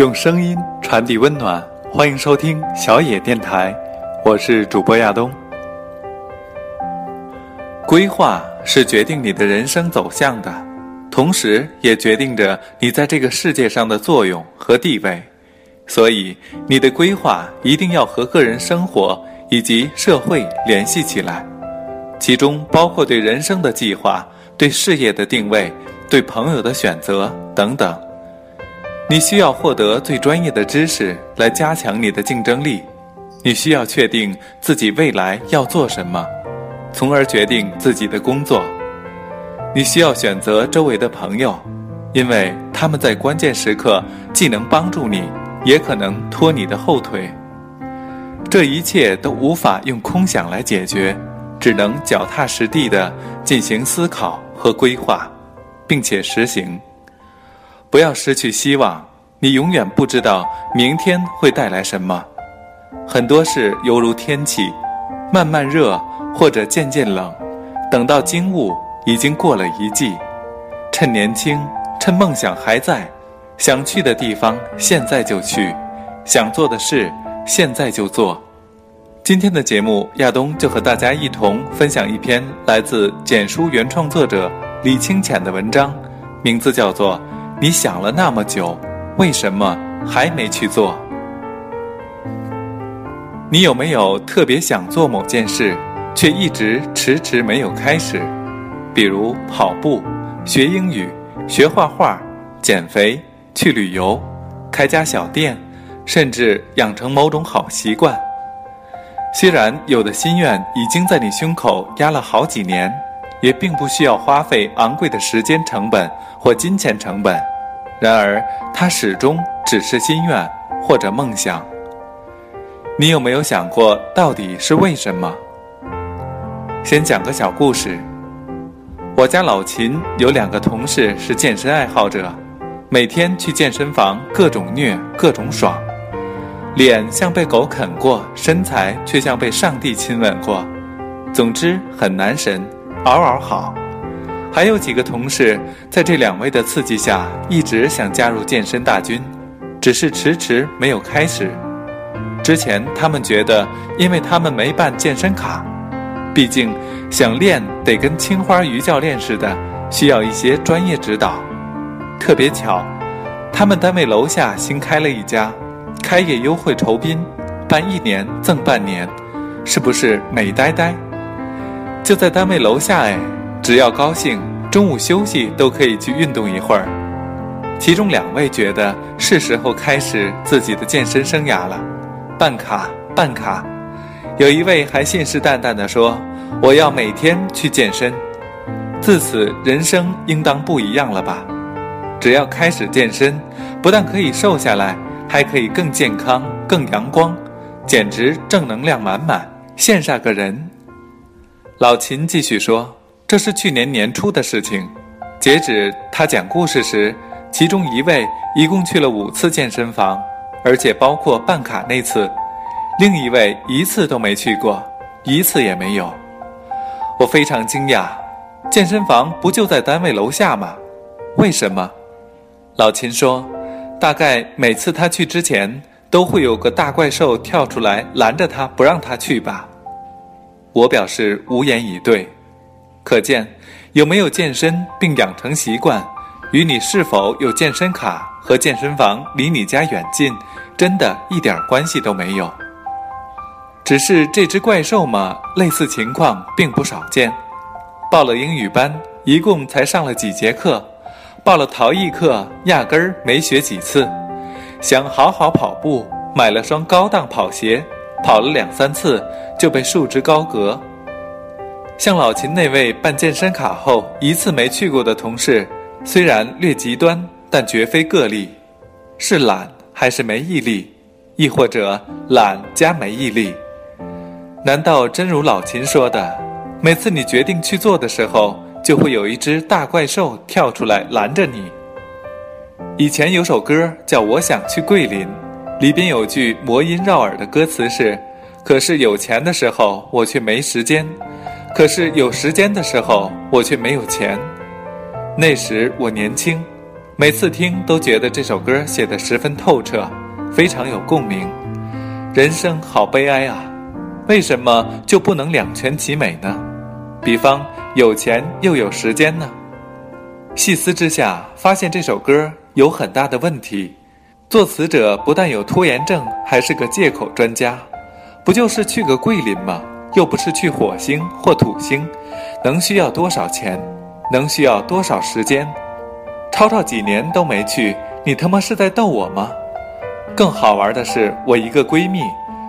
用声音传递温暖，欢迎收听小野电台，我是主播亚东。规划是决定你的人生走向的，同时也决定着你在这个世界上的作用和地位。所以，你的规划一定要和个人生活以及社会联系起来，其中包括对人生的计划、对事业的定位、对朋友的选择等等。你需要获得最专业的知识来加强你的竞争力，你需要确定自己未来要做什么，从而决定自己的工作。你需要选择周围的朋友，因为他们在关键时刻既能帮助你，也可能拖你的后腿。这一切都无法用空想来解决，只能脚踏实地地进行思考和规划，并且实行。不要失去希望，你永远不知道明天会带来什么。很多事犹如天气，慢慢热或者渐渐冷，等到惊悟，已经过了一季。趁年轻，趁梦想还在，想去的地方现在就去，想做的事现在就做。今天的节目，亚东就和大家一同分享一篇来自简书原创作者李清浅的文章，名字叫做。你想了那么久，为什么还没去做？你有没有特别想做某件事，却一直迟迟没有开始？比如跑步、学英语、学画画、减肥、去旅游、开家小店，甚至养成某种好习惯。虽然有的心愿已经在你胸口压了好几年。也并不需要花费昂贵的时间成本或金钱成本，然而它始终只是心愿或者梦想。你有没有想过，到底是为什么？先讲个小故事。我家老秦有两个同事是健身爱好者，每天去健身房各种虐各种爽，脸像被狗啃过，身材却像被上帝亲吻过，总之很男神。嗷嗷好，还有几个同事在这两位的刺激下，一直想加入健身大军，只是迟迟没有开始。之前他们觉得，因为他们没办健身卡，毕竟想练得跟青花鱼教练似的，需要一些专业指导。特别巧，他们单位楼下新开了一家，开业优惠酬宾，办一年赠半年，是不是美呆呆？就在单位楼下哎，只要高兴，中午休息都可以去运动一会儿。其中两位觉得是时候开始自己的健身生涯了，办卡办卡。有一位还信誓旦旦地说：“我要每天去健身。”自此，人生应当不一样了吧？只要开始健身，不但可以瘦下来，还可以更健康、更阳光，简直正能量满满，羡煞个人。老秦继续说：“这是去年年初的事情，截止他讲故事时，其中一位一共去了五次健身房，而且包括办卡那次，另一位一次都没去过，一次也没有。我非常惊讶，健身房不就在单位楼下吗？为什么？”老秦说：“大概每次他去之前，都会有个大怪兽跳出来拦着他，不让他去吧。”我表示无言以对，可见有没有健身并养成习惯，与你是否有健身卡和健身房离你家远近，真的一点关系都没有。只是这只怪兽嘛，类似情况并不少见。报了英语班，一共才上了几节课；报了陶艺课，压根儿没学几次。想好好跑步，买了双高档跑鞋。跑了两三次就被束之高阁。像老秦那位办健身卡后一次没去过的同事，虽然略极端，但绝非个例。是懒还是没毅力，亦或者懒加没毅力？难道真如老秦说的，每次你决定去做的时候，就会有一只大怪兽跳出来拦着你？以前有首歌叫《我想去桂林》。里边有句魔音绕耳的歌词是：“可是有钱的时候我却没时间，可是有时间的时候我却没有钱。那时我年轻，每次听都觉得这首歌写得十分透彻，非常有共鸣。人生好悲哀啊，为什么就不能两全其美呢？比方有钱又有时间呢？细思之下，发现这首歌有很大的问题。作词者不但有拖延症，还是个借口专家。不就是去个桂林吗？又不是去火星或土星，能需要多少钱？能需要多少时间？超超几年都没去，你他妈是在逗我吗？更好玩的是，我一个闺蜜，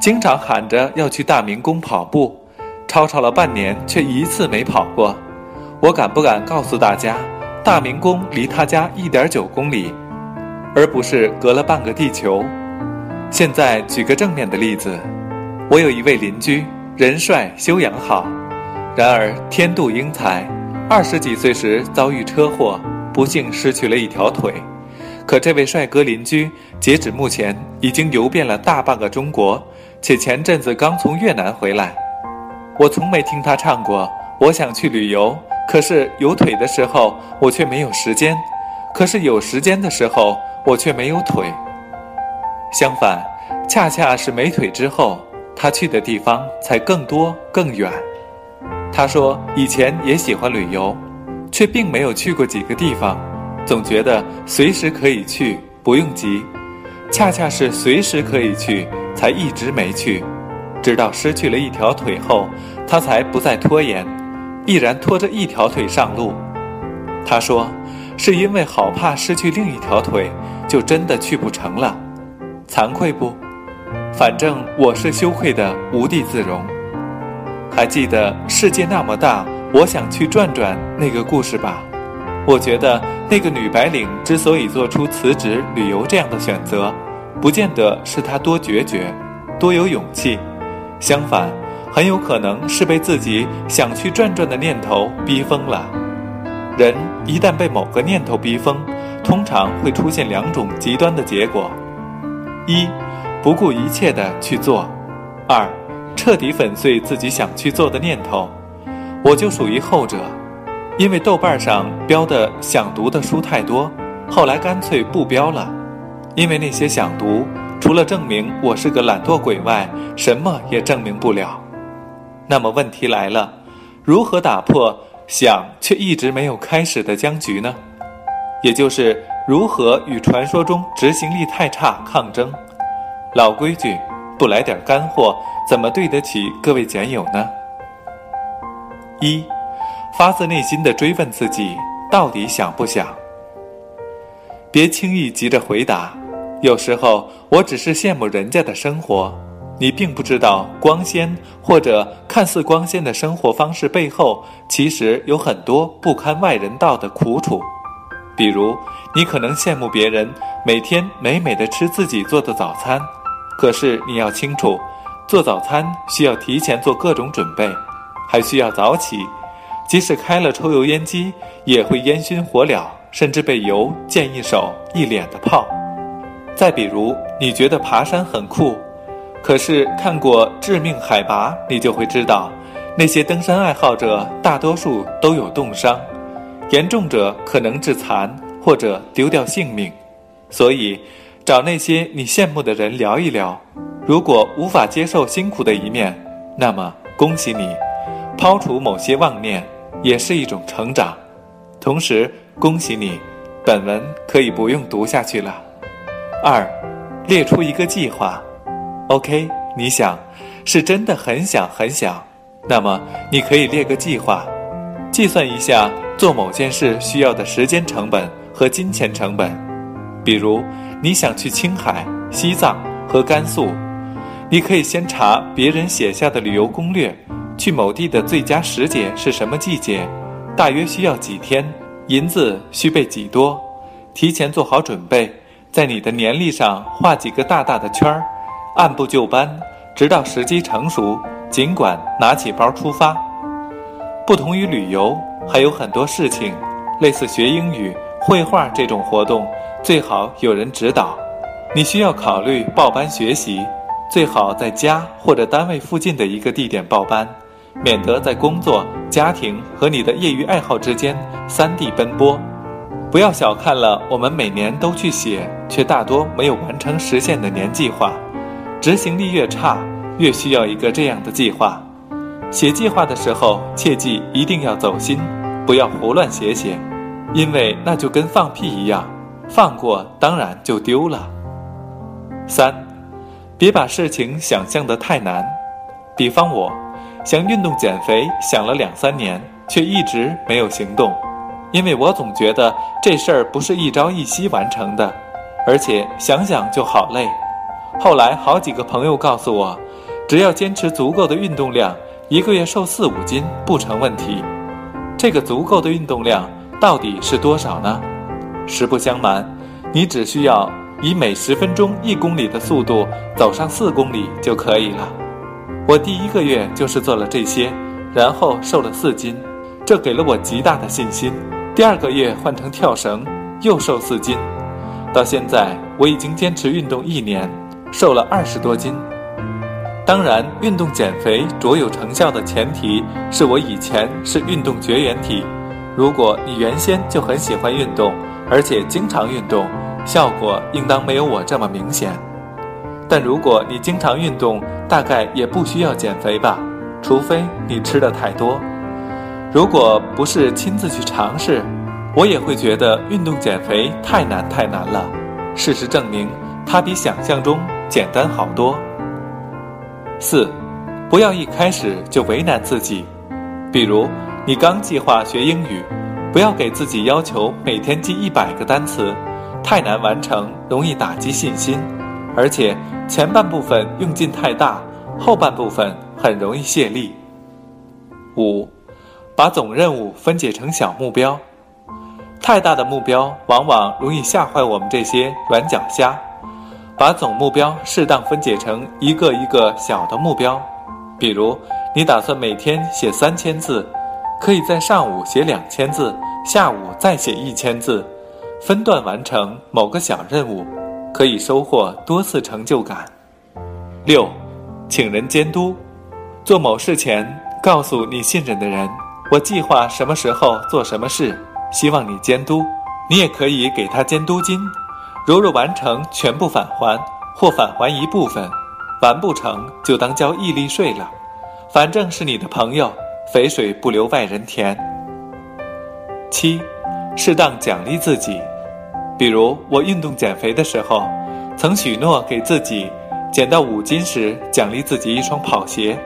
经常喊着要去大明宫跑步，超超了半年却一次没跑过。我敢不敢告诉大家，大明宫离她家一点九公里？而不是隔了半个地球。现在举个正面的例子，我有一位邻居，人帅修养好，然而天妒英才，二十几岁时遭遇车祸，不幸失去了一条腿。可这位帅哥邻居，截止目前已经游遍了大半个中国，且前阵子刚从越南回来。我从没听他唱过“我想去旅游”，可是有腿的时候，我却没有时间；可是有时间的时候。我却没有腿。相反，恰恰是没腿之后，他去的地方才更多更远。他说以前也喜欢旅游，却并没有去过几个地方，总觉得随时可以去，不用急。恰恰是随时可以去，才一直没去，直到失去了一条腿后，他才不再拖延，毅然拖着一条腿上路。他说，是因为好怕失去另一条腿。就真的去不成了，惭愧不？反正我是羞愧的无地自容。还记得世界那么大，我想去转转那个故事吧？我觉得那个女白领之所以做出辞职旅游这样的选择，不见得是她多决绝，多有勇气，相反，很有可能是被自己想去转转的念头逼疯了。人一旦被某个念头逼疯，通常会出现两种极端的结果：一，不顾一切的去做；二，彻底粉碎自己想去做的念头。我就属于后者，因为豆瓣上标的想读的书太多，后来干脆不标了。因为那些想读，除了证明我是个懒惰鬼外，什么也证明不了。那么问题来了，如何打破想却一直没有开始的僵局呢？也就是如何与传说中执行力太差抗争。老规矩，不来点干货，怎么对得起各位简友呢？一，发自内心的追问自己，到底想不想？别轻易急着回答。有时候，我只是羡慕人家的生活，你并不知道光鲜或者看似光鲜的生活方式背后，其实有很多不堪外人道的苦楚。比如，你可能羡慕别人每天美美的吃自己做的早餐，可是你要清楚，做早餐需要提前做各种准备，还需要早起，即使开了抽油烟机，也会烟熏火燎，甚至被油溅一手一脸的泡。再比如，你觉得爬山很酷，可是看过《致命海拔》，你就会知道，那些登山爱好者大多数都有冻伤。严重者可能致残或者丢掉性命，所以找那些你羡慕的人聊一聊。如果无法接受辛苦的一面，那么恭喜你，抛除某些妄念也是一种成长。同时恭喜你，本文可以不用读下去了。二，列出一个计划。OK，你想是真的很想很想，那么你可以列个计划，计算一下。做某件事需要的时间成本和金钱成本，比如你想去青海、西藏和甘肃，你可以先查别人写下的旅游攻略，去某地的最佳时节是什么季节，大约需要几天，银子需备几多，提前做好准备，在你的年历上画几个大大的圈儿，按部就班，直到时机成熟，尽管拿起包出发。不同于旅游。还有很多事情，类似学英语、绘画这种活动，最好有人指导。你需要考虑报班学习，最好在家或者单位附近的一个地点报班，免得在工作、家庭和你的业余爱好之间三地奔波。不要小看了我们每年都去写，却大多没有完成实现的年计划。执行力越差，越需要一个这样的计划。写计划的时候，切记一定要走心，不要胡乱写写，因为那就跟放屁一样，放过当然就丢了。三，别把事情想象得太难。比方我，想运动减肥，想了两三年，却一直没有行动。因为我总觉得这事儿不是一朝一夕完成的，而且想想就好累。后来好几个朋友告诉我，只要坚持足够的运动量，一个月瘦四五斤不成问题。这个足够的运动量到底是多少呢？实不相瞒，你只需要以每十分钟一公里的速度走上四公里就可以了。我第一个月就是做了这些，然后瘦了四斤，这给了我极大的信心。第二个月换成跳绳，又瘦四斤，到现在我已经坚持运动一年，瘦了二十多斤。当然，运动减肥卓有成效的前提是我以前是运动绝缘体。如果你原先就很喜欢运动，而且经常运动，效果应当没有我这么明显。但如果你经常运动，大概也不需要减肥吧，除非你吃的太多。如果不是亲自去尝试，我也会觉得运动减肥太难太难了。事实证明，它比想象中简单好多。四，不要一开始就为难自己。比如，你刚计划学英语，不要给自己要求每天记一百个单词，太难完成，容易打击信心，而且前半部分用劲太大，后半部分很容易泄力。五。把总任务分解成小目标，太大的目标往往容易吓坏我们这些软脚虾。把总目标适当分解成一个一个小的目标，比如你打算每天写三千字，可以在上午写两千字，下午再写一千字，分段完成某个小任务，可以收获多次成就感。六，请人监督，做某事前告诉你信任的人。我计划什么时候做什么事，希望你监督。你也可以给他监督金，如若完成全部返还，或返还一部分；完不成就当交毅力税了。反正是你的朋友，肥水不流外人田。七，适当奖励自己，比如我运动减肥的时候，曾许诺给自己，减到五斤时奖励自己一双跑鞋。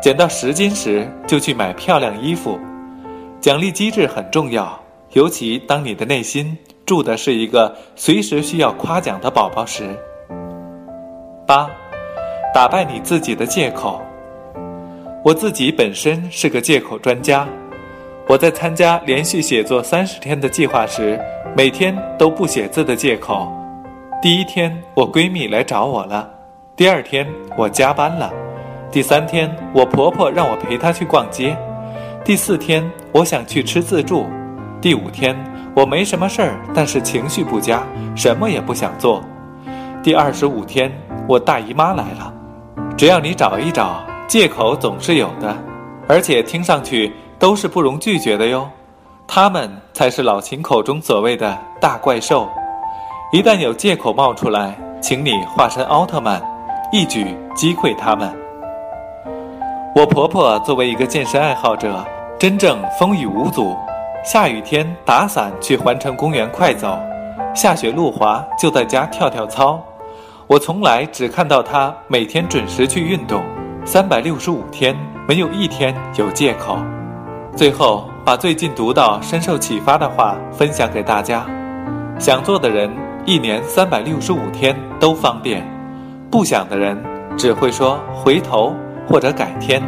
减到十斤时，就去买漂亮衣服。奖励机制很重要，尤其当你的内心住的是一个随时需要夸奖的宝宝时。八，打败你自己的借口。我自己本身是个借口专家。我在参加连续写作三十天的计划时，每天都不写字的借口。第一天，我闺蜜来找我了；第二天，我加班了。第三天，我婆婆让我陪她去逛街；第四天，我想去吃自助；第五天，我没什么事儿，但是情绪不佳，什么也不想做；第二十五天，我大姨妈来了。只要你找一找，借口总是有的，而且听上去都是不容拒绝的哟。他们才是老秦口中所谓的大怪兽。一旦有借口冒出来，请你化身奥特曼，一举击溃他们。我婆婆作为一个健身爱好者，真正风雨无阻。下雨天打伞去环城公园快走，下雪路滑就在家跳跳操。我从来只看到她每天准时去运动，三百六十五天没有一天有借口。最后把最近读到深受启发的话分享给大家：想做的人一年三百六十五天都方便，不想的人只会说回头。或者改天，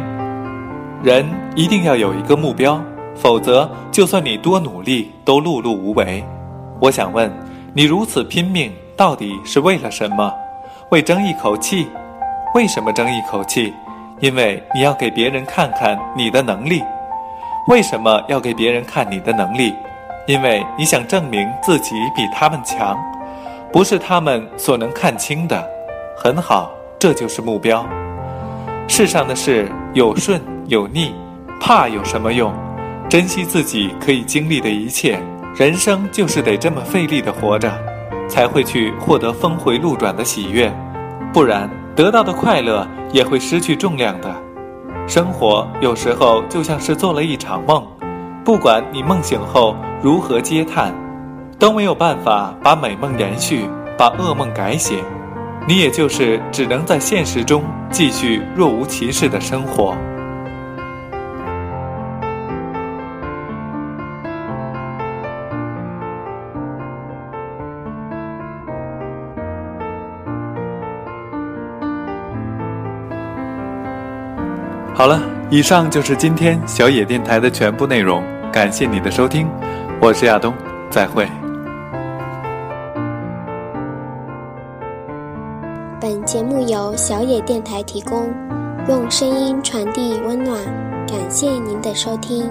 人一定要有一个目标，否则就算你多努力，都碌碌无为。我想问你，如此拼命到底是为了什么？为争一口气？为什么争一口气？因为你要给别人看看你的能力。为什么要给别人看你的能力？因为你想证明自己比他们强，不是他们所能看清的。很好，这就是目标。世上的事有顺有逆，怕有什么用？珍惜自己可以经历的一切，人生就是得这么费力的活着，才会去获得峰回路转的喜悦，不然得到的快乐也会失去重量的。生活有时候就像是做了一场梦，不管你梦醒后如何嗟叹，都没有办法把美梦延续，把噩梦改写，你也就是只能在现实中继续若无其事的生活。好了，以上就是今天小野电台的全部内容。感谢你的收听，我是亚东，再会。本节目由小野电台提供，用声音传递温暖。感谢您的收听。